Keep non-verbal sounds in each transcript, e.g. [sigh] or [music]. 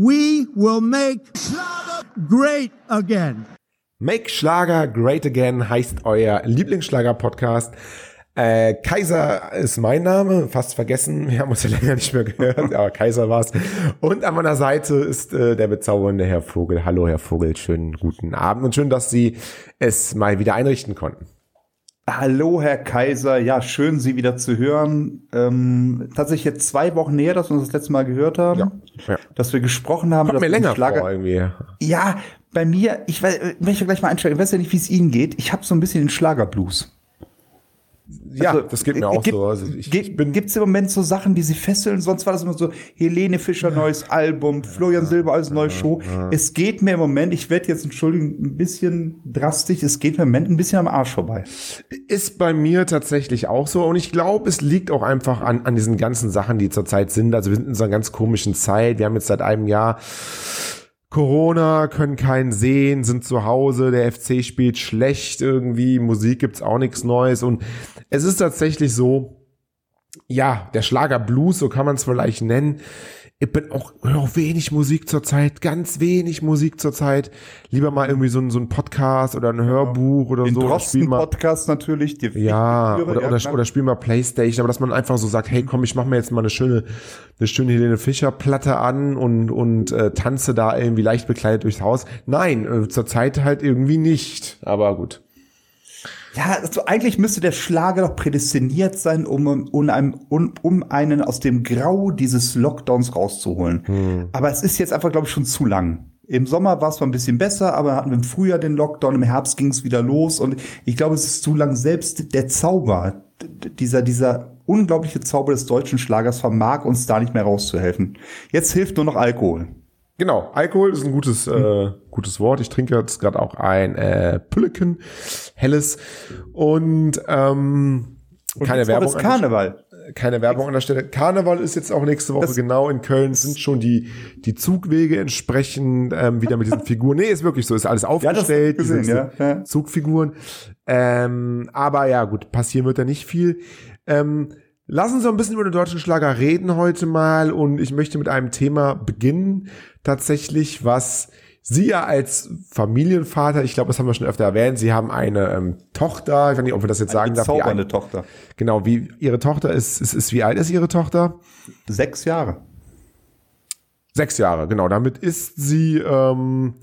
We will make Schlager great again. Make Schlager Great Again heißt euer Lieblingsschlager-Podcast. Äh, Kaiser ist mein Name, fast vergessen. [laughs] Wir haben uns ja länger nicht mehr gehört, aber Kaiser war's. Und an meiner Seite ist äh, der bezaubernde Herr Vogel. Hallo, Herr Vogel, schönen guten Abend und schön, dass Sie es mal wieder einrichten konnten. Hallo, Herr Kaiser. Ja, schön, Sie wieder zu hören. Ähm, tatsächlich jetzt zwei Wochen näher, dass wir uns das letzte Mal gehört haben. Ja, ja. Dass wir gesprochen haben. Kommt mir länger Schlager vor irgendwie. Ja, bei mir, ich weiß, möchte gleich mal einsteigen. Ich weiß ja nicht, wie es Ihnen geht. Ich habe so ein bisschen den Schlagerblues. Ja, Also, das geht mir auch gibt, so. Also ich, gibt, ich bin gibt's im Moment so Sachen, die Sie fesseln? Sonst war das immer so Helene Fischer neues Album, Florian Silbereisen neue Show. Es geht mir im Moment, ich werde jetzt entschuldigen, ein bisschen drastisch, es geht mir im Moment ein bisschen am Arsch vorbei. Ist bei mir tatsächlich auch so. Und ich glaube, es liegt auch einfach an, an diesen ganzen Sachen, die zurzeit sind. Also wir sind in so einer ganz komischen Zeit. Wir haben jetzt seit einem Jahr Corona, können keinen sehen, sind zu Hause, der FC spielt schlecht irgendwie, Musik gibt's auch nichts Neues. Und es ist tatsächlich so, ja, der Schlager Blues, so kann man es vielleicht nennen. Ich bin auch, höre auch wenig Musik zurzeit, ganz wenig Musik zurzeit. Lieber mal irgendwie so ein, so ein Podcast oder ein Hörbuch oder Den so. Ich spiel mal- Drosten-Podcast natürlich. Die ja, oder, oder, oder spiel mal Playstation, aber dass man einfach so sagt, hey komm, ich mach mir jetzt mal eine schöne, eine schöne Helene Fischer Platte an und, und äh, tanze da irgendwie leicht bekleidet durchs Haus. Nein, äh, zurzeit halt irgendwie nicht. Aber gut. Ja, also eigentlich müsste der Schlager doch prädestiniert sein, um, um, einem, um, um einen aus dem Grau dieses Lockdowns rauszuholen. Hm. Aber es ist jetzt einfach, glaube ich, schon zu lang. Im Sommer war es mal ein bisschen besser, aber hatten wir im Frühjahr den Lockdown, im Herbst ging es wieder los und ich glaube, es ist zu lang. Selbst der Zauber, dieser, dieser unglaubliche Zauber des deutschen Schlagers vermag uns da nicht mehr rauszuhelfen. Jetzt hilft nur noch Alkohol. Genau, Alkohol ist ein gutes, äh, gutes Wort. Ich trinke jetzt gerade auch ein äh, Pülleken, helles und ähm, keine Jetzt Werbung. ist Karneval. keine Werbung an der Stelle. Karneval ist jetzt auch nächste Woche Das- genau in Köln. Sind schon die die Zugwege entsprechend ähm, wieder mit diesen [laughs] Figuren. Nee, ist wirklich so. Ist alles Ja, aufgestellt. gesehen, diese ja, ja. Zugfiguren. Ähm, aber ja, gut, passieren wird da nicht viel. Ähm, lassen Sie uns ein bisschen über den deutschen Schlager reden heute mal. Und ich möchte mit einem Thema beginnen, tatsächlich, was Sie ja als Familienvater, ich glaube, das haben wir schon öfter erwähnt, Sie haben eine ähm, Tochter, ich weiß nicht, ob wir das jetzt sagen darf. alt- Zaubernde Tochter. Genau, wie ihre Tochter ist, ist, ist wie alt ist ihre Tochter? Sechs Jahre. Sechs Jahre, genau. Damit ist sie, ähm,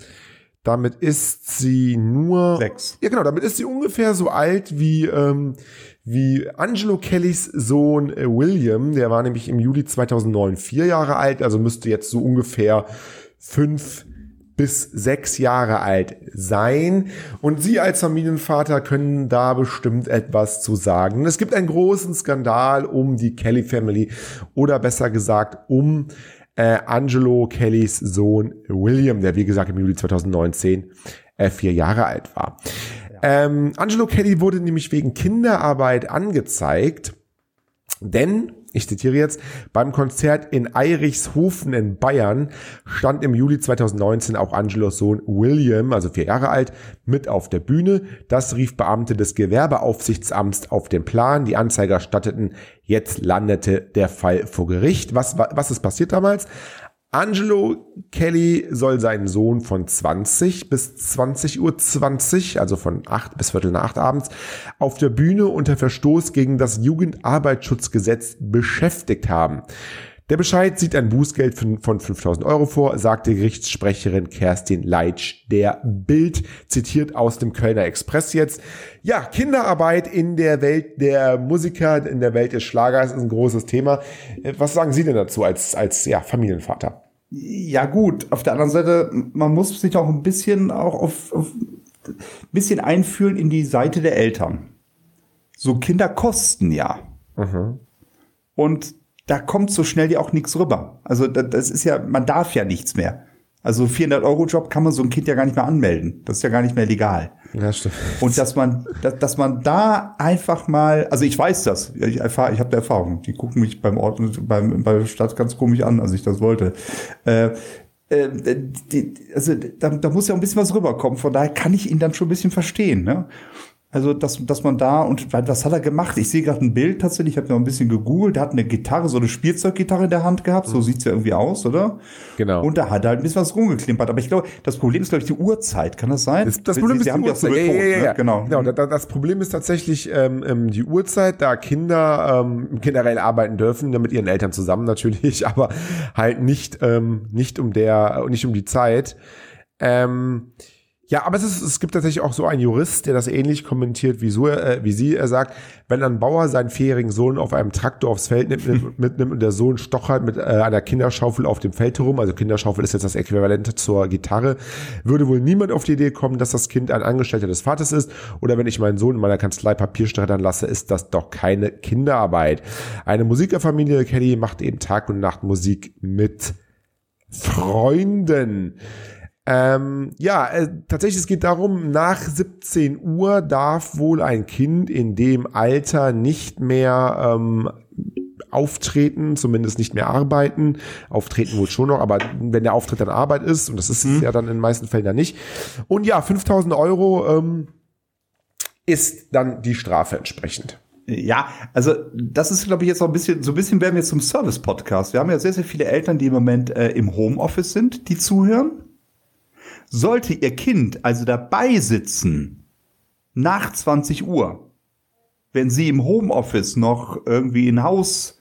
damit ist sie nur Sechs. Ja, genau. Damit ist sie ungefähr so alt wie ähm, wie Angelo Kellys Sohn äh, William. Der war nämlich im Juli 2009 vier Jahre alt, also müsste jetzt so ungefähr fünf bis sechs Jahre alt sein. Und Sie als Familienvater können da bestimmt etwas zu sagen. Es gibt einen großen Skandal um die Kelly Family oder besser gesagt um äh, Angelo Kellys Sohn William, der wie gesagt im Juli 2019 äh, vier Jahre alt war. Ähm, Angelo Kelly wurde nämlich wegen Kinderarbeit angezeigt, denn, ich zitiere jetzt, beim Konzert in Eirichshofen in Bayern stand im Juli 2019 auch Angelos Sohn William, also vier Jahre alt, mit auf der Bühne. Das rief Beamte des Gewerbeaufsichtsamts auf den Plan. Die Anzeiger statteten. Jetzt landete der Fall vor Gericht. Was, wa- was ist passiert damals? Angelo Kelly soll seinen Sohn von 20 bis 20 Uhr 20, also von 8 bis Viertel nach 8 abends, auf der Bühne unter Verstoß gegen das Jugendarbeitsschutzgesetz beschäftigt haben. Der Bescheid sieht ein Bußgeld von von 5000 Euro vor, sagte Gerichtssprecherin Kerstin Leitsch. Der Bild zitiert aus dem Kölner Express jetzt. Ja, Kinderarbeit in der Welt der Musiker, in der Welt des Schlagers ist ein großes Thema. Äh, Was sagen Sie denn dazu als, als ja, Familienvater? Ja gut, auf der anderen Seite, man muss sich auch ein bisschen auch auf, auf ein bisschen einfühlen in die Seite der Eltern. So Kinder kosten ja. Und da kommt so schnell ja auch nichts rüber. Also da- das ist ja, man darf ja nichts mehr. Also 400 Euro Job kann man so ein Kind ja gar nicht mehr anmelden. Das ist ja gar nicht mehr legal. Ja, stimmt. Und dass man, dass, dass man da einfach mal, also ich weiß das, ich erfahre, ich habe da Erfahrung. Die gucken mich beim Ort, beim, bei der Stadt ganz komisch an, als ich das wollte. Äh, äh, die, also da, da muss ja ein bisschen was rüberkommen. Von daher kann ich ihn dann schon ein bisschen verstehen. Ne? Also, dass, dass man da, und was hat er gemacht? Ich sehe gerade ein Bild tatsächlich, ich habe noch ein bisschen gegoogelt, der hat eine Gitarre, so eine Spielzeuggitarre in der Hand gehabt, so sieht's ja irgendwie aus, oder? Genau. Und da hat er halt ein bisschen was rumgeklimpert. Aber ich glaube, das Problem ist, glaube ich, die Uhrzeit. Kann das sein? Das, das Sie- Problem Sie ist die haben Uhrzeit. Ja, ja, ja, ja. ne? Genau. genau da, da, das Problem ist tatsächlich ähm, ähm, die Uhrzeit, da Kinder ähm, generell arbeiten dürfen, ja, mit ihren Eltern zusammen natürlich, [laughs] aber halt nicht, ähm, nicht um der, nicht um die Zeit. Ähm, ja, aber es, ist, es gibt tatsächlich auch so einen Jurist, der das ähnlich kommentiert wie, so, äh, wie sie. Er sagt, wenn ein Bauer seinen vierjährigen Sohn auf einem Traktor aufs Feld nimmt, nimmt, [laughs] mitnimmt und der Sohn stochert mit äh, einer Kinderschaufel auf dem Feld herum, also Kinderschaufel ist jetzt das Äquivalent zur Gitarre, würde wohl niemand auf die Idee kommen, dass das Kind ein Angestellter des Vaters ist. Oder wenn ich meinen Sohn in meiner Kanzlei Papier schreddern lasse, ist das doch keine Kinderarbeit. Eine Musikerfamilie, Kelly, macht eben Tag und Nacht Musik mit Freunden. Ähm, ja, äh, tatsächlich, es geht darum, nach 17 Uhr darf wohl ein Kind in dem Alter nicht mehr ähm, auftreten, zumindest nicht mehr arbeiten. Auftreten wohl schon noch, aber wenn der Auftritt dann Arbeit ist, und das ist es ja dann in den meisten Fällen dann nicht. Und ja, 5000 Euro ähm, ist dann die Strafe entsprechend. Ja, also das ist, glaube ich, jetzt auch ein bisschen, so ein bisschen werden wir zum Service-Podcast. Wir haben ja sehr, sehr viele Eltern, die im Moment äh, im Homeoffice sind, die zuhören. Sollte ihr Kind also dabei sitzen nach 20 Uhr, wenn sie im Homeoffice noch irgendwie ein Haus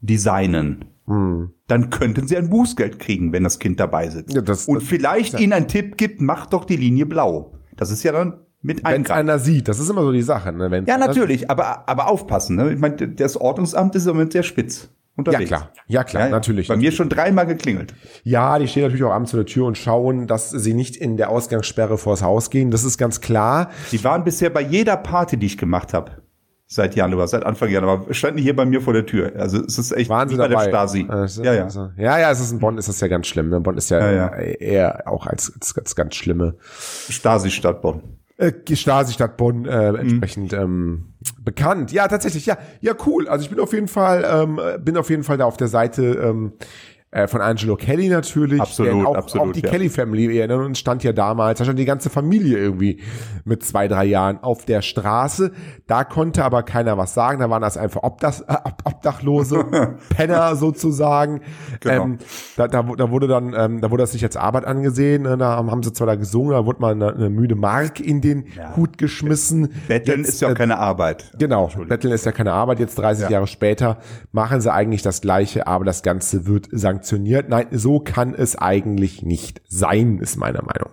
designen, dann könnten sie ein Bußgeld kriegen, wenn das Kind dabei sitzt. Ja, das- Und das- vielleicht ihnen ein Tipp gibt, macht doch die Linie blau. Das ist ja dann mit Wenn es einer sieht, das ist immer so die Sache. Ne? Wenn's Ja, natürlich, aber, aber aufpassen. Ne? Ich meine, das Ordnungsamt ist im Moment sehr spitz Ja, unterwegs. klar. Ja, klar, natürlich. Bei mir schon dreimal geklingelt. Ja, die stehen natürlich auch abends vor der Tür und schauen, dass sie nicht in der Ausgangssperre vors Haus gehen. Das ist ganz klar. Die waren bisher bei jeder Party, die ich gemacht habe. Seit Januar, seit Anfang Januar, standen die hier bei mir vor der Tür. Also es ist echt wie bei dabei? der Stasi. Also, ja, ja. Also, ja, ja, es ist in Bonn ist das ja ganz schlimm. Bonn ist ja, Ja, ja. eher auch als, als ganz, ganz schlimme Stasi-Stadt Bonn. Äh, Stasi-Stadt Bonn äh, Mhm. entsprechend ähm, bekannt. Ja, tatsächlich, ja, ja, cool. Also ich bin auf jeden Fall, ähm, bin auf jeden Fall da auf der Seite ähm, äh, von Angelo Kelly natürlich. Absolut, auch, absolut, Auch die ja. Kelly Family, wir erinnern uns, stand ja damals, da stand die ganze Familie irgendwie mit zwei, drei Jahren auf der Straße. Da konnte aber keiner was sagen. Da waren das einfach Obdach, äh, Ob- Obdachlose, [laughs] Penner sozusagen. Genau. Ähm, da, da, da wurde dann, ähm, da wurde das nicht als Arbeit angesehen. Ne? Da haben, sie zwar da gesungen, da wurde mal eine, eine müde Mark in den Hut geschmissen. Betteln Jetzt, ist ja auch äh, keine Arbeit. Genau, Betteln ist ja keine Arbeit. Jetzt 30 Ja. Jahre später machen sie eigentlich das Gleiche, aber das Ganze wird sanktioniert. Nein, so kann es eigentlich nicht sein, ist meine Meinung.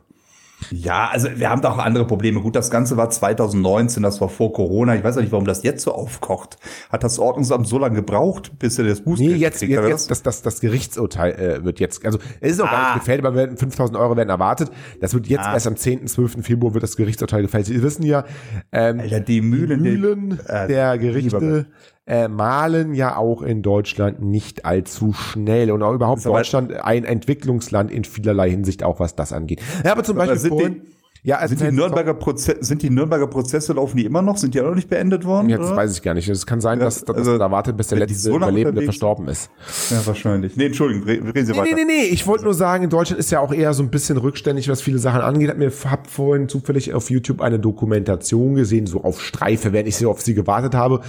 Ja, also wir haben da auch andere Probleme. Gut, das Ganze war 2019, das war vor Corona. Ich weiß auch nicht, warum das jetzt so aufkocht. Hat das Ordnungsamt so lange gebraucht, bis er das Bußgeld Nee, jetzt, jetzt, jetzt das, das, das Gerichtsurteil äh, wird jetzt, also es ist auch gar Ah. nicht gefällt, aber werden 5000 Euro werden erwartet. Das wird jetzt Ah. erst am 10., 12. Februar wird das Gerichtsurteil gefällt. Sie wissen ja, ähm, Alter, die Mühlen, die Mühlen äh, der Gerichte äh, malen ja auch in Deutschland nicht allzu schnell und auch überhaupt Deutschland ein Entwicklungsland in vielerlei Hinsicht auch, was das angeht. Ja, aber zum Beispiel ja, also Sind die, Nürnberger Prozesse, sind die Nürnberger Prozesse laufen die immer noch? Sind die auch noch nicht beendet worden? Jetzt oder? weiß ich gar nicht. Es kann sein, dass, dass also, da wartet, bis der letzte so Überlebende verstorben ist. Ja, wahrscheinlich. Nee, Entschuldigung, re- reden Sie Nee, weiter. nee, nee, nee. Ich wollte nur sagen, in Deutschland ist ja auch eher so ein bisschen rückständig, was viele Sachen angeht. Hab mir hab vorhin zufällig auf YouTube eine Dokumentation gesehen, so auf Streife, während ich so auf sie gewartet habe,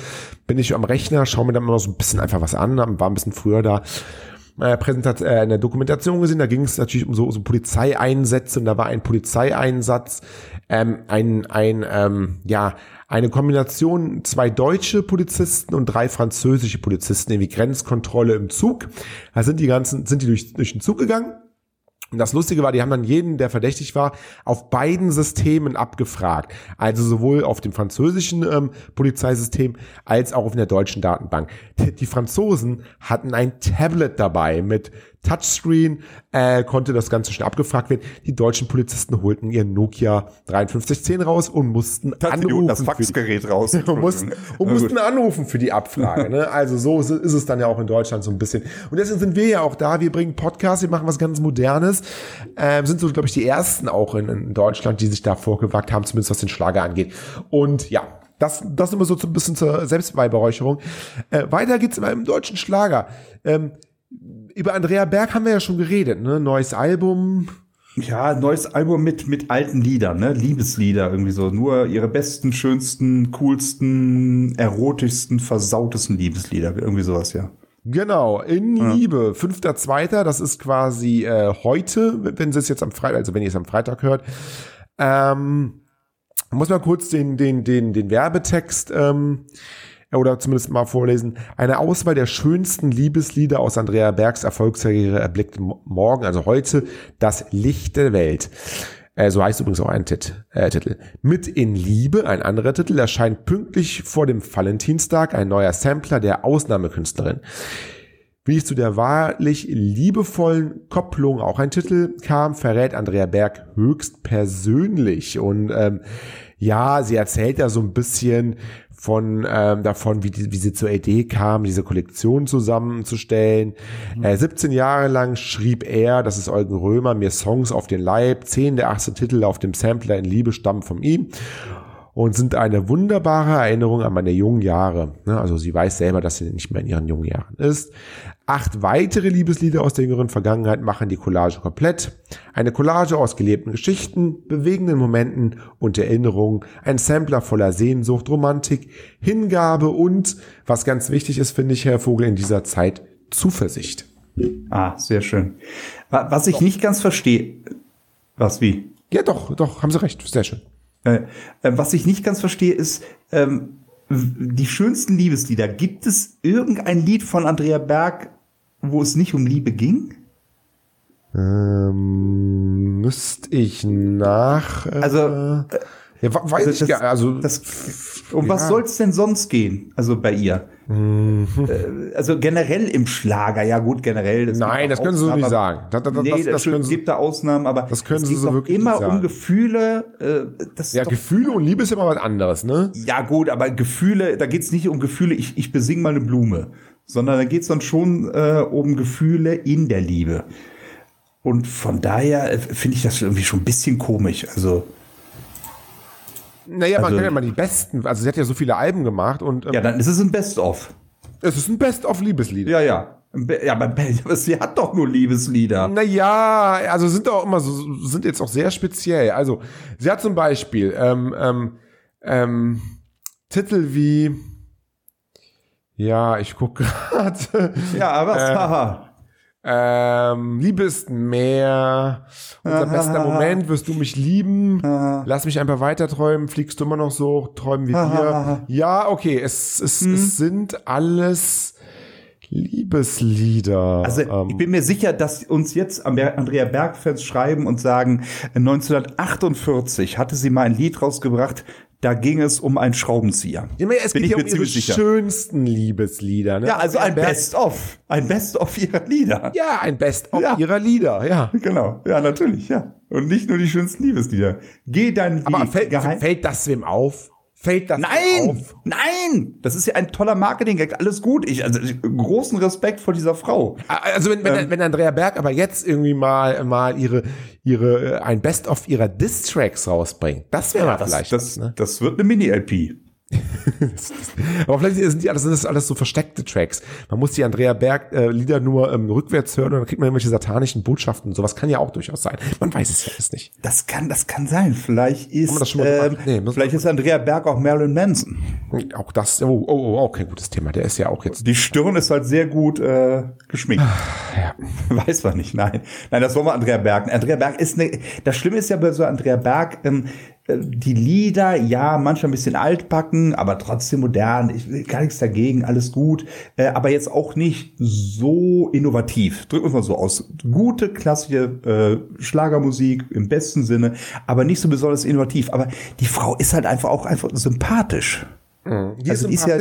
bin ich am Rechner, schaue mir dann mal so ein bisschen einfach was an, war ein bisschen früher da. Äh, Präsentat äh, eine Dokumentation gesehen, da ging es natürlich um so, so Polizeieinsätze und da war ein Polizeieinsatz, ähm, ein, ein ähm, ja, eine Kombination, zwei deutsche Polizisten und drei französische Polizisten, irgendwie Grenzkontrolle im Zug. Da sind die ganzen, sind die durch, durch den Zug gegangen. Und das Lustige war, die haben dann jeden, der verdächtig war, auf beiden Systemen abgefragt. Also sowohl auf dem französischen ähm, Polizeisystem als auch auf der deutschen Datenbank. Die, die Franzosen hatten ein Tablet dabei mit Touchscreen, äh, konnte das Ganze schon abgefragt werden. Die deutschen Polizisten holten ihren Nokia 5310 raus und mussten Das, anrufen. das Faxgerät raus. [laughs] und mussten, und mussten anrufen für die Abfrage. Ne? Also so ist ist es dann ja auch in Deutschland so ein bisschen. Und deswegen sind wir ja auch da. Wir bringen Podcasts, wir machen was ganz Modernes. Ähm, sind so, glaube ich, die ersten auch in, in Deutschland, die sich da vorgewagt haben, zumindest was den Schlager angeht. Und ja, das, das immer so ein bisschen zur Selbstbeiberäucherung. Äh, weiter geht's immer im deutschen Schlager. Ähm, über Andrea Berg haben wir ja schon geredet, ne? Neues Album. Ja, neues Album mit, mit alten Liedern, ne? Liebeslieder irgendwie so. Nur ihre besten, schönsten, coolsten, erotischsten, versautesten Liebeslieder. Irgendwie sowas, ja. Genau, in ja. Liebe, fünfter, zweiter, das ist quasi äh, heute, wenn Sie es jetzt am Freitag, also wenn ihr es am Freitag hört. Ähm, muss mal kurz den, den, den, den Werbetext ähm, oder zumindest mal vorlesen. Eine Auswahl der schönsten Liebeslieder aus Andrea Bergs Erfolgskarriere erblickt morgen, also heute, das Licht der Welt. Äh, so heißt übrigens auch ein Tit äh, Titel. Mit in Liebe, ein anderer Titel, erscheint pünktlich vor dem Valentinstag ein neuer Sampler der Ausnahmekünstlerin. Wie es zu der wahrlich liebevollen Kopplung auch ein Titel kam, verrät Andrea Berg höchst persönlich. Und ähm, ja, sie erzählt ja so ein bisschen von ähm, davon, wie, die, wie sie zur Idee kam, diese Kollektion zusammenzustellen. Mhm. Äh, 17 Jahre lang schrieb er, das ist Eugen Römer, mir Songs auf den Leib. Zehn der 18 Titel auf dem Sampler in Liebe stammen von ihm und sind eine wunderbare Erinnerung an meine jungen Jahre. Ne, also sie weiß selber, dass sie nicht mehr in ihren jungen Jahren ist. Acht weitere Liebeslieder aus der jüngeren Vergangenheit machen die Collage komplett. Eine Collage aus gelebten Geschichten, bewegenden Momenten und Erinnerungen, ein Sampler voller Sehnsucht, Romantik, Hingabe und, was ganz wichtig ist, finde ich, Herr Vogel, in dieser Zeit, Zuversicht. Ah, sehr schön. Was ich nicht ganz verstehe, was wie? Ja, doch, doch, haben Sie recht, sehr schön. Äh, äh, was ich nicht ganz verstehe, ist, ähm, die schönsten Liebeslieder. Gibt es irgendein Lied von Andrea Berg, wo es nicht um Liebe ging? Ähm, müsste ich nach. Äh, also, äh, ja, weiß also ich gar, also das, um ja. was soll es denn sonst gehen? Also bei ihr? Mhm. Äh, also generell im Schlager, ja gut, generell. Nein, das können Sie so nicht sagen. Das, das, nee, das, das können gibt da Ausnahmen, aber das können Sie so wirklich immer um Gefühle. Äh, das ja, Gefühle und Liebe ist immer was anderes, ne? Ja gut, aber Gefühle, da geht es nicht um Gefühle. Ich, ich besing mal eine Blume, sondern da geht es dann schon äh, um Gefühle in der Liebe. Und von daher äh, finde ich das irgendwie schon ein bisschen komisch. Also naja, man also, kann ja mal die besten, also sie hat ja so viele Alben gemacht und. Ähm, ja, dann ist es ein Best-of. Es ist ein Best-of-Liebeslied. Ja, ja. Ja, [laughs] aber sie hat doch nur Liebeslieder. Naja, also sind doch immer so, sind jetzt auch sehr speziell. Also, sie hat zum Beispiel ähm, ähm, ähm, Titel wie, ja, ich guck [laughs] gerade. Ja, aber äh, ähm, Liebe ist mehr. Unser bester [laughs] Moment, wirst du mich lieben. [laughs] Lass mich einfach weiter träumen. Fliegst du immer noch so? Träumen wie wir. [laughs] Ja, okay. Es, es, hm. es sind alles Liebeslieder. Also ich ähm. bin mir sicher, dass uns jetzt Andrea Berg-Fans schreiben und sagen, 1948 hatte sie mal ein Lied rausgebracht, da ging es um einen Schraubenzieher. Ja, es Bin geht ja um ihre sicher. schönsten Liebeslieder. Ne? Ja, also ein Best-of. Ein Best-of ihrer Lieder. Ja, ein Best-of ja. ihrer Lieder, ja. [laughs] Genau, ja, natürlich, ja. Und nicht nur die schönsten Liebeslieder. Geh deinen Weg. Aber fällt, fällt das wem auf? Fällt das nein, auf? Nein, das ist ja ein toller Marketing-Gag. Alles gut. Ich, also großen Respekt vor dieser Frau. Also wenn, wenn, ähm, wenn Andrea Berg aber jetzt irgendwie mal mal ihre ihre ein Best of ihrer Diss-Tracks rausbringt, das wäre ja, mal das, vielleicht. Das, ne? das wird eine Mini-LP. [laughs] Aber vielleicht sind die alles, sind das alles so versteckte Tracks. Man muss die Andrea Berg äh, Lieder nur ähm, rückwärts hören und dann kriegt man irgendwelche satanischen Botschaften. Sowas kann ja auch durchaus sein. Man weiß es ja alles nicht. Das kann, das kann sein. Vielleicht ist, ähm, nee, vielleicht ist Andrea Berg auch Marilyn Manson. Auch das, oh, oh, oh, auch kein gutes Thema. Der ist ja auch jetzt. Die Stirn ist halt sehr gut äh, geschminkt. ja. [laughs] Weiß man nicht. Nein, nein, das wollen wir Andrea Berg. Andrea Berg ist eine. Das Schlimme ist ja bei so Andrea Berg. Ähm, äh, die Lieder, ja, manchmal ein bisschen altbacken, aber trotzdem modern. Ich will gar nichts dagegen, alles gut. Äh, aber jetzt auch nicht so innovativ. Drücken wir mal so aus. Gute, klassische äh, Schlagermusik im besten Sinne, aber nicht so besonders innovativ. Aber die Frau ist halt einfach auch einfach sympathisch. Mhm. Die also ist, ist ja,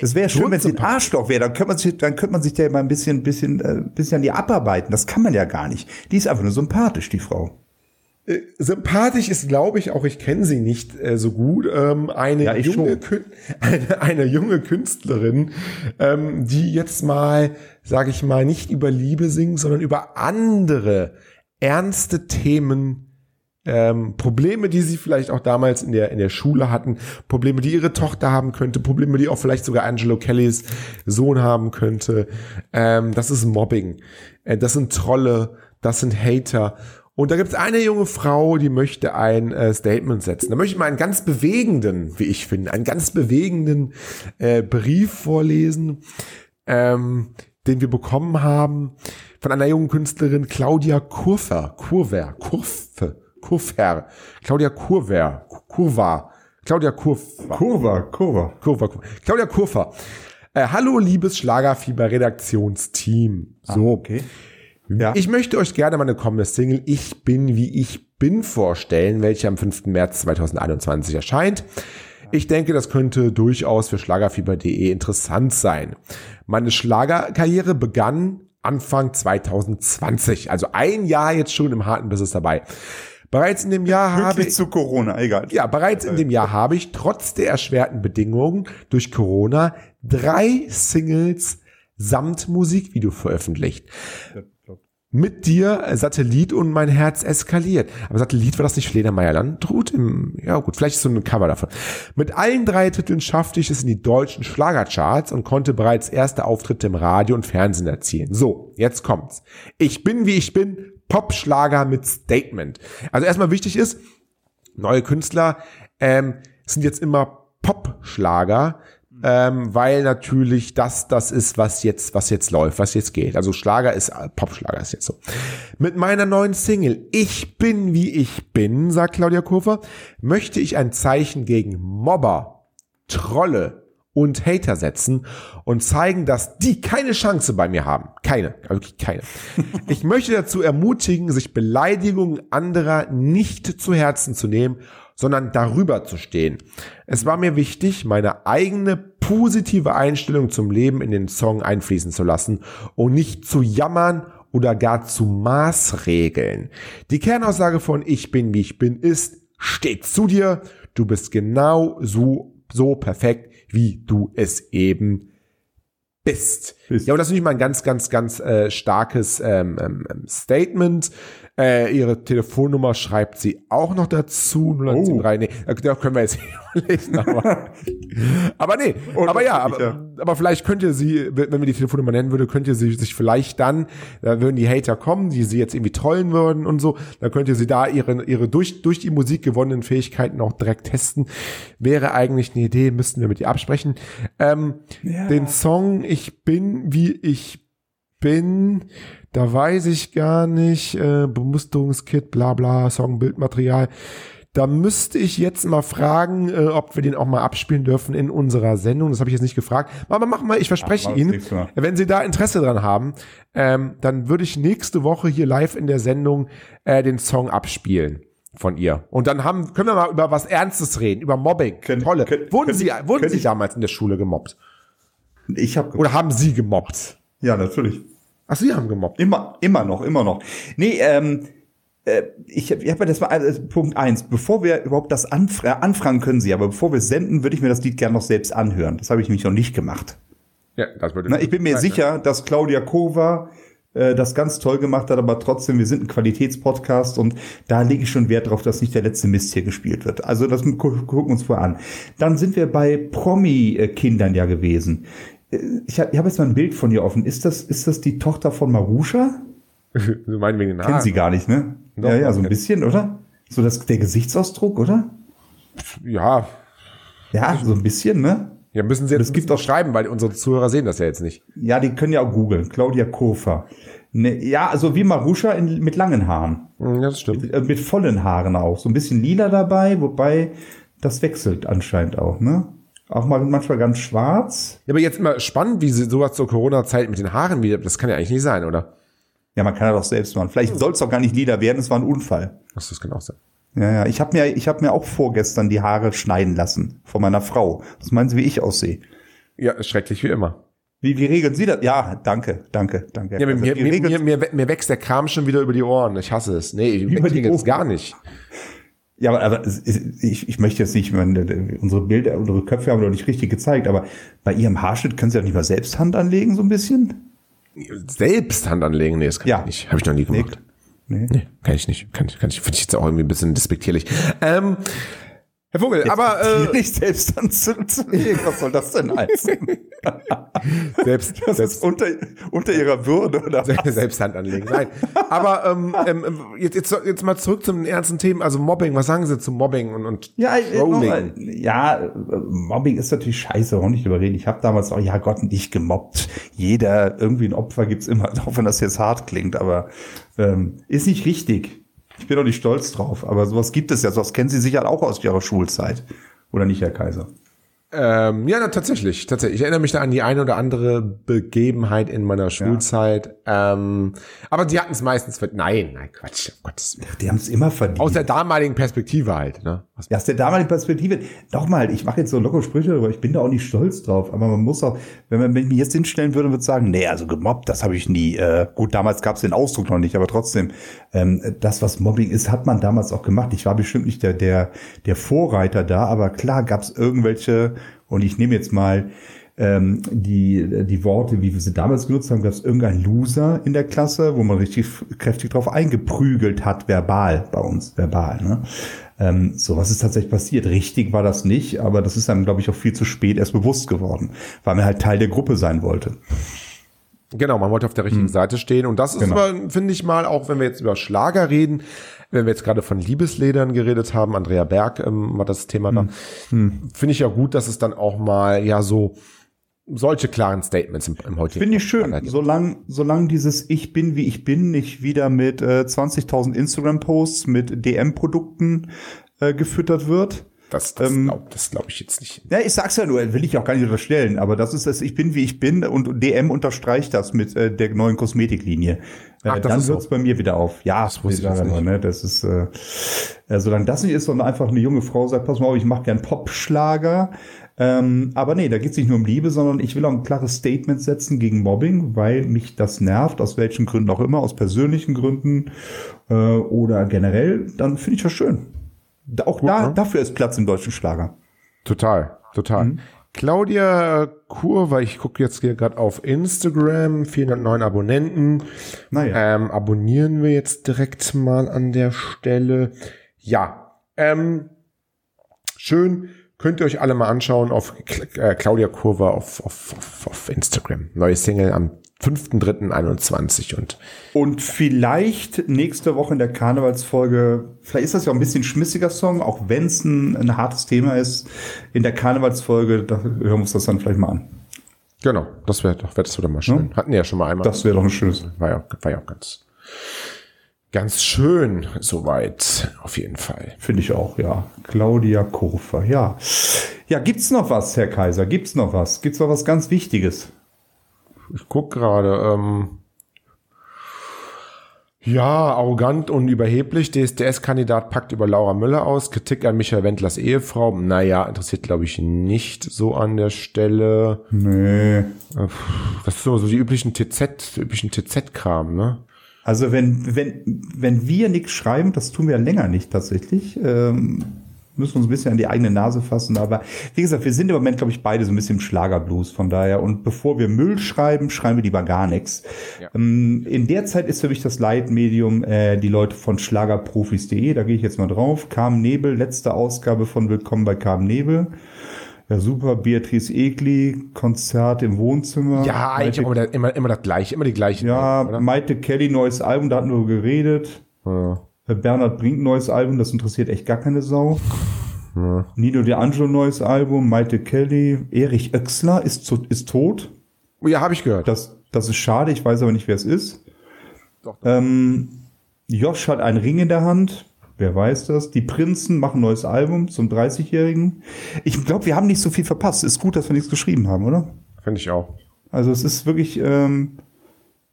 das wäre schön, wenn sie ein Arschloch wäre. Dann könnte man sich, dann könnte man sich ja mal ein bisschen, bisschen, äh, bisschen an die abarbeiten. Das kann man ja gar nicht. Die ist einfach nur sympathisch, die Frau. Äh, sympathisch ist, glaube ich, auch ich kenne sie nicht äh, so gut, ähm, eine, ja, junge, [laughs] eine, eine, junge Künstlerin, ähm, die jetzt mal, sage ich mal, nicht über Liebe singt, sondern über andere ernste Themen, ähm, Probleme, die sie vielleicht auch damals in der, in der Schule hatten, Probleme, die ihre Tochter haben könnte, Probleme, die auch vielleicht sogar Angelo Kellys Sohn haben könnte. Ähm, das ist Mobbing. Äh, das sind Trolle, das sind Hater Und da gibt es eine junge Frau, die möchte ein äh, Statement setzen. Da möchte ich mal einen ganz bewegenden, wie ich finde, einen ganz bewegenden äh, Brief vorlesen, ähm, den wir bekommen haben von einer jungen Künstlerin, Claudia Kurfer. Kurver, Kurfe, Kurfer. Claudia Kurver, Kurva. Claudia Kurva. Kurva, Kurva. Kurva, Kurva. Claudia Kurfer. Äh, hallo, liebes Schlagerfieber-Redaktionsteam. So, Ah, okay. Ja. ich möchte euch gerne meine kommende Single Ich bin wie ich bin vorstellen, welche am 5. März 2021 erscheint. Ich denke, das könnte durchaus für Schlagerfieber.de interessant sein. Meine Schlagerkarriere begann Anfang 2020, also ein Jahr jetzt schon im harten Business dabei. Bereits in dem Jahr habe Pünktlich ich zu Corona, egal. ja, bereits in dem Jahr habe ich trotz der erschwerten Bedingungen durch Corona drei Singles samt Musikvideo veröffentlicht. Mit dir, äh, Satellit und mein Herz eskaliert. Aber Satellit war das nicht Fledermeier Landrut? Im, ja gut, vielleicht ist so ein Cover davon. Mit allen drei Titeln schaffte ich es in die deutschen Schlagercharts und konnte bereits erste Auftritte im Radio und Fernsehen erzielen. So, jetzt kommt's. Ich bin wie ich bin, Popschlager mit Statement. Also erstmal wichtig ist, neue Künstler ähm, sind jetzt immer Popschlager, ähm, weil natürlich das das ist, was jetzt was jetzt läuft, was jetzt geht. Also Schlager ist äh, Popschlager ist jetzt so. Mit meiner neuen Single Ich bin wie ich bin, sagt Claudia Kurfer, möchte ich ein Zeichen gegen Mobber, Trolle und Hater setzen und zeigen, dass die keine Chance bei mir haben. Keine, wirklich keine. [laughs] Ich möchte dazu ermutigen, sich Beleidigungen anderer nicht zu Herzen zu nehmen, sondern darüber zu stehen. Es war mir wichtig, meine eigene positive Einstellung zum Leben in den Song einfließen zu lassen und nicht zu jammern oder gar zu Maßregeln. Die Kernaussage von Ich bin wie ich bin ist, steht zu dir, du bist genau so, so perfekt, wie du es eben bist. Bist. Ja, und das ist nicht mal ein ganz, ganz, ganz äh, starkes ähm, ähm, ähm, Statement. Äh, ihre Telefonnummer schreibt sie auch noch dazu. 073, nee, äh, da können wir jetzt [laughs] nicht lesen, aber, aber nee, [laughs] Und aber ja, aber, aber vielleicht könnt ihr sie, wenn wir die Telefonnummer nennen würde, könnt ihr sie sich vielleicht dann, da würden die Hater kommen, die sie jetzt irgendwie trollen würden und so, dann könnt ihr sie da ihre, ihre durch, durch die Musik gewonnenen Fähigkeiten auch direkt testen. Wäre eigentlich eine Idee, müssten wir mit ihr absprechen. Ähm, Ja. Den Song Ich bin, wie ich bin, da weiß ich gar nicht, äh, Bemusterungskit, bla bla, Songbildmaterial. Da müsste ich jetzt mal fragen, äh, ob wir den auch mal abspielen dürfen in unserer Sendung. Das habe ich jetzt nicht gefragt. Aber machen wir, ich verspreche Ach, mach Ihnen, Mal. wenn Sie da Interesse dran haben, ähm, dann würde ich nächste Woche hier live in der Sendung äh, den Song abspielen von ihr. Und dann haben, können wir mal über was Ernstes reden, über Mobbing, Können- Tolle. können- wurden können Sie, wurden Sie damals in der Schule gemobbt? Ich habe Oder haben Sie gemobbt? ja natürlich Ach, Sie haben gemobbt. immer immer noch immer noch. Nee, ähm, äh, ich habe hab mir das mal also Punkt eins. Bevor wir überhaupt das anfra anfragen können Sie, aber bevor wir senden, würde ich mir das Lied gerne noch selbst anhören. Das habe ich nämlich noch nicht gemacht. Ja, das würde Na, ich bin mir Zeit, ne? sicher, dass Claudia Kova äh, das ganz toll gemacht hat, aber trotzdem, wir sind ein Qualitätspodcast und da lege ich schon Wert drauf, dass nicht der letzte Mist hier gespielt wird. Also das gu gucken wir uns vorher an. Dann sind wir bei Promi-Kindern ja gewesen. Ich habe hab jetzt mal ein Bild von ihr offen. Ist das, ist das die Tochter von Marusha? [laughs] Sie meinen wegen den Kennen Haaren. Sie gar nicht, ne? Doch, ja, ja, so ein bisschen, oder? So das, der Gesichtsausdruck, oder? Ja, Ja, so ein bisschen, ne? ja, müssen Sie jetzt Das gibt auch schreiben, weil unsere Zuhörer sehen das ja jetzt nicht. Ja, die können ja auch googeln. Claudia Kofer. Ne, ja, also wie Marusha in, mit langen Haaren. Hm, Ja, das stimmt. Äh, Mit vollen Haaren auch. So ein bisschen lila dabei, wobei das wechselt anscheinend auch, ne? Auch mal manchmal ganz schwarz. Ja, aber jetzt immer spannend, wie sie sowas zur Corona-Zeit mit den Haaren wieder, das kann ja eigentlich nicht sein, oder? Ja, man kann ja doch selbst machen. Vielleicht soll es doch gar nicht lila werden, es war ein Unfall. Ach, das kann auch sein. Ja, ja. Ich habe mir, ich hab mir auch vorgestern die Haare schneiden lassen von meiner Frau. Was meinen Sie, wie ich aussehe? Ja, schrecklich wie immer. Wie, wie regeln Sie das? Ja, danke, danke, danke. Ja, mir, mir, Wie mir, mir, mir, mir wächst der Kram schon wieder über die Ohren. Ich hasse es. Nee, ich Über die Ohren. gar nicht. Ja, aber, ich, ich möchte jetzt nicht, ich meine, unsere Bilder, unsere Köpfe haben wir noch nicht richtig gezeigt, aber bei Ihrem Haarschnitt können Sie doch nicht mal selbst Hand anlegen, so ein bisschen? Selbst Hand anlegen, nee, das kann Ja. ich nicht. Habe ich noch nie gemacht. Nee. Nee, kann ich nicht. Kann, ich- kann ich, finde ich jetzt auch irgendwie ein bisschen despektierlich. Ähm, Herr Vogel, Jetzt aber äh, nicht selbst anzulegen. Was soll das denn heißen? [laughs] selbst, [laughs] Das selbst ist unter, unter ihrer Würde, oder? [laughs] selbst Hand anlegen. Nein. Aber ähm, ähm, jetzt, jetzt, jetzt mal zurück zum ernsten Themen, also Mobbing. Was sagen Sie zu Mobbing und, und Ja, äh, Trolling? nochmal, ja, äh, Mobbing ist natürlich scheiße, auch nicht überreden. Ich habe damals auch, ja Gott, nicht gemobbt. Jeder, irgendwie ein Opfer gibt's immer, auch wenn das jetzt hart klingt, aber ähm, ist nicht richtig. Ich bin doch nicht stolz drauf, aber sowas gibt es ja. Sowas kennen Sie sicher auch aus Ihrer Schulzeit. Oder nicht, Herr Kaiser? Ähm, ja, na, tatsächlich, tatsächlich. Ich erinnere mich da an die eine oder andere Begebenheit in meiner Schulzeit. Ähm, aber die Ja, aus der damaligen Perspektive. Nochmal, ich mache jetzt so locker Sprüche darüber, ich bin da auch nicht stolz drauf, aber man muss auch, wenn man wenn ich mich jetzt hinstellen würde, würde sagen, nee, also gemobbt, das habe ich nie. Äh, gut, damals gab es den Ausdruck noch nicht, aber trotzdem, ähm, das, was Mobbing ist, hat man damals auch gemacht. Ich war bestimmt nicht der, der, der Vorreiter da, aber klar gab es irgendwelche, und ich nehme jetzt mal ähm, die, die Worte, wie wir sie damals genutzt haben, gab es irgendein Loser in der Klasse, wo man richtig kräftig drauf eingeprügelt hat, verbal bei uns, verbal. Ne? Ähm, so was ist tatsächlich passiert. Richtig war das nicht, aber das ist dann, glaube ich, auch viel zu spät erst bewusst geworden, weil man halt Teil der Gruppe sein wollte. Genau, man wollte auf der richtigen Seite stehen. Und das ist Genau. aber, finde ich mal, auch wenn wir jetzt über Schlager reden, wenn wir jetzt gerade von Liebesledern geredet haben, Andrea Berg ähm, war das Thema da, finde ich ja gut, dass es dann auch mal ja so solche klaren Statements im, im heutigen Finde ich schön, solange solang dieses Ich bin, wie ich bin, nicht wieder mit äh, 20.000 Instagram-Posts mit DM-Produkten äh, gefüttert wird. Das, das ähm, glaube glaub ich jetzt nicht. Ja, ich sag's ja nur, will ich auch gar nicht unterstellen, aber das ist das Ich bin, wie ich bin und DM unterstreicht das mit äh, der neuen Kosmetiklinie. Äh, Ach, das dann ist so. hört's bei mir wieder auf. Ja, das wusste ich jetzt nicht. Ne, das ist, äh, äh, solange das nicht ist, sondern einfach eine junge Frau sagt, pass mal auf, ich mache gern Popschlager. Ähm, aber nee, da geht's nicht nur um Liebe, sondern ich will auch ein klares Statement setzen gegen Mobbing, weil mich das nervt, aus welchen Gründen auch immer, aus persönlichen Gründen äh, oder generell, dann finde ich das schön. Auch da, ne? dafür ist Platz im deutschen Schlager. Total, total. Claudia Kurva, ich gucke jetzt hier gerade auf Instagram, 409 Abonnenten. Naja. Ähm, abonnieren wir jetzt direkt mal an der Stelle. Ja, ähm, schön. Könnt ihr euch alle mal anschauen auf äh, Claudia Kurva auf, auf, auf, auf Instagram. Neue Single am 5.3.21 und Und vielleicht nächste Woche in der Karnevalsfolge, vielleicht ist das ja auch ein bisschen schmissiger Song, auch wenn es ein, ein hartes Thema ist. In der Karnevalsfolge, da hören wir uns das dann vielleicht mal an. genau, das wäre doch, wär das wieder mal schön. Hatten wir ja schon mal einmal. Das wäre doch ein schönes. war ja, war ja auch ganz, ganz schön soweit, auf jeden Fall. Finde ich auch, ja. Claudia Kurfer, ja. Ja, gibt's noch was, Herr Kaiser? Gibt's noch was? Gibt's noch was ganz Wichtiges? Ich guck gerade, ähm, ja, arrogant und überheblich. DSDS-Kandidat packt über Laura Müller aus. Kritik an Michael Wendlers Ehefrau. Naja, interessiert, glaube ich, nicht so an der Stelle. Nee. Das ist so, so die üblichen TZ, üblichen TZ-Kram, ne? Also wenn, wenn, wenn wir nichts schreiben, das tun wir länger nicht tatsächlich, ähm, müssen uns ein bisschen an die eigene Nase fassen. Aber wie gesagt, wir sind im Moment, glaube ich, beide so ein bisschen im Schlagerblues. Von daher, und bevor wir Müll schreiben, schreiben wir lieber gar nichts. Ja. Ähm, in der Zeit ist für mich das Leitmedium äh, die Leute von schlagerprofis.de. Da gehe ich jetzt mal drauf. Carmen Nebel, letzte Ausgabe von Willkommen bei Carmen Nebel. Ja, super. Beatrice Egli, Konzert im Wohnzimmer. Ja, eigentlich Maite- immer, immer, immer das gleiche, immer die gleichen. ja, oder? Maite Kelly, neues Album, da hatten wir geredet. Ja. Äh, Bernhard Brink, neues Album, das interessiert echt gar keine Sau. Nino De Angelo, neues Album, Maite Kelly, Erich Oechsler ist, zu, ist tot. Ja, habe ich gehört. Das, das ist schade, ich weiß aber nicht, wer es ist. Doch, doch. Ähm, Josh hat einen Ring in der Hand. Wer weiß das? Die Prinzen machen ein neues Album zum 30-Jährigen. Ich glaube, wir haben nicht so viel verpasst. Ist gut, dass wir nichts geschrieben haben, oder? Finde ich auch. Also es ist wirklich ähm,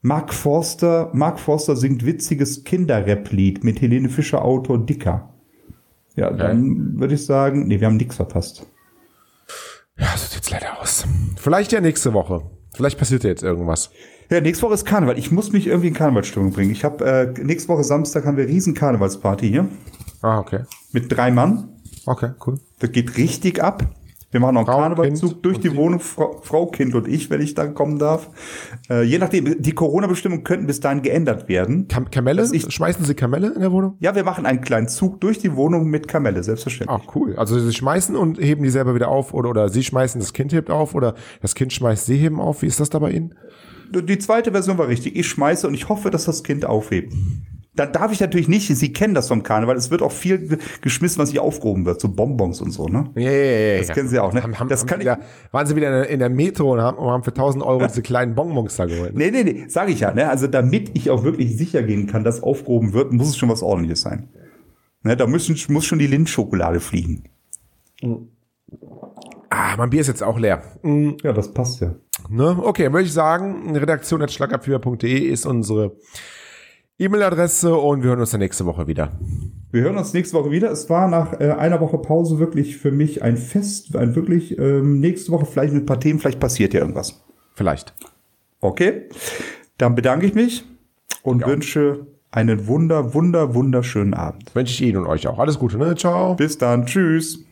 Mark Forster. Mark Forster singt witziges Kinderrap-Lied mit Helene Fischer Autor Dicker. Ja, dann würde ich sagen, nee, wir haben nichts verpasst. Ja, so sieht's leider aus. Vielleicht ja nächste Woche. Vielleicht passiert ja jetzt irgendwas. Ja, nächste Woche ist Karneval. Ich muss mich irgendwie in Karnevalsstimmung bringen. Ich habe äh, nächste Woche Samstag haben wir riesen Karnevalsparty hier Ah, okay. mit drei Mann. Okay, cool. Das geht richtig ab. Wir machen noch einen Frau, Karnevalzug Kind durch die. Wohnung, Frau, Frau, Kind und ich, wenn ich dann kommen darf. Äh, je nachdem, die Corona-Bestimmungen könnten bis dahin geändert werden. Kam Kamelle? Ich- Schmeißen Sie Kamelle in der Wohnung? Ja, wir machen einen kleinen Zug durch die Wohnung mit Kamelle, selbstverständlich. Ach, cool. Also Sie schmeißen und heben die selber wieder auf oder, oder Sie schmeißen, das Kind hebt auf oder das Kind schmeißt, Sie heben auf. Wie ist das da bei Ihnen? Die zweite Version war richtig. Ich schmeiße und ich hoffe, dass das Kind aufhebt. Dann darf ich natürlich nicht, Sie kennen das vom Karneval, es wird auch viel ge- geschmissen, was nicht aufgehoben wird, so Bonbons und so, ne? Ja, ja, ja. Das kennen Sie auch, ne? Haben, haben, Das kann wieder, waren Sie wieder in der, Metro und haben, haben für 1000 Euro diese kleinen Bonbons da geholt. ne? Nee, nee, nee, sage ich ja, ne? Also damit ich auch wirklich sicher gehen kann, dass aufgehoben wird, muss es schon was ordentliches sein. Ne, da müssen, muss schon die Lindschokolade fliegen. Ah, mein Bier ist jetzt auch leer. Mm, Ja, das passt ja. Ne? Okay, würde ich sagen, redaktion.schlagabführer.de ist unsere E-Mail-Adresse und wir hören uns dann nächste Woche wieder. Wir hören uns nächste Woche wieder. Es war nach äh, einer Woche Pause wirklich für mich ein Fest, ein wirklich ähm, nächste Woche vielleicht mit ein paar Themen, vielleicht passiert ja irgendwas. Vielleicht. Okay, dann bedanke ich mich und Ja. wünsche einen wunder, wunder, wunderschönen Abend. Wünsche ich Ihnen und euch auch. Alles Gute, ne? Ciao. Bis dann, tschüss.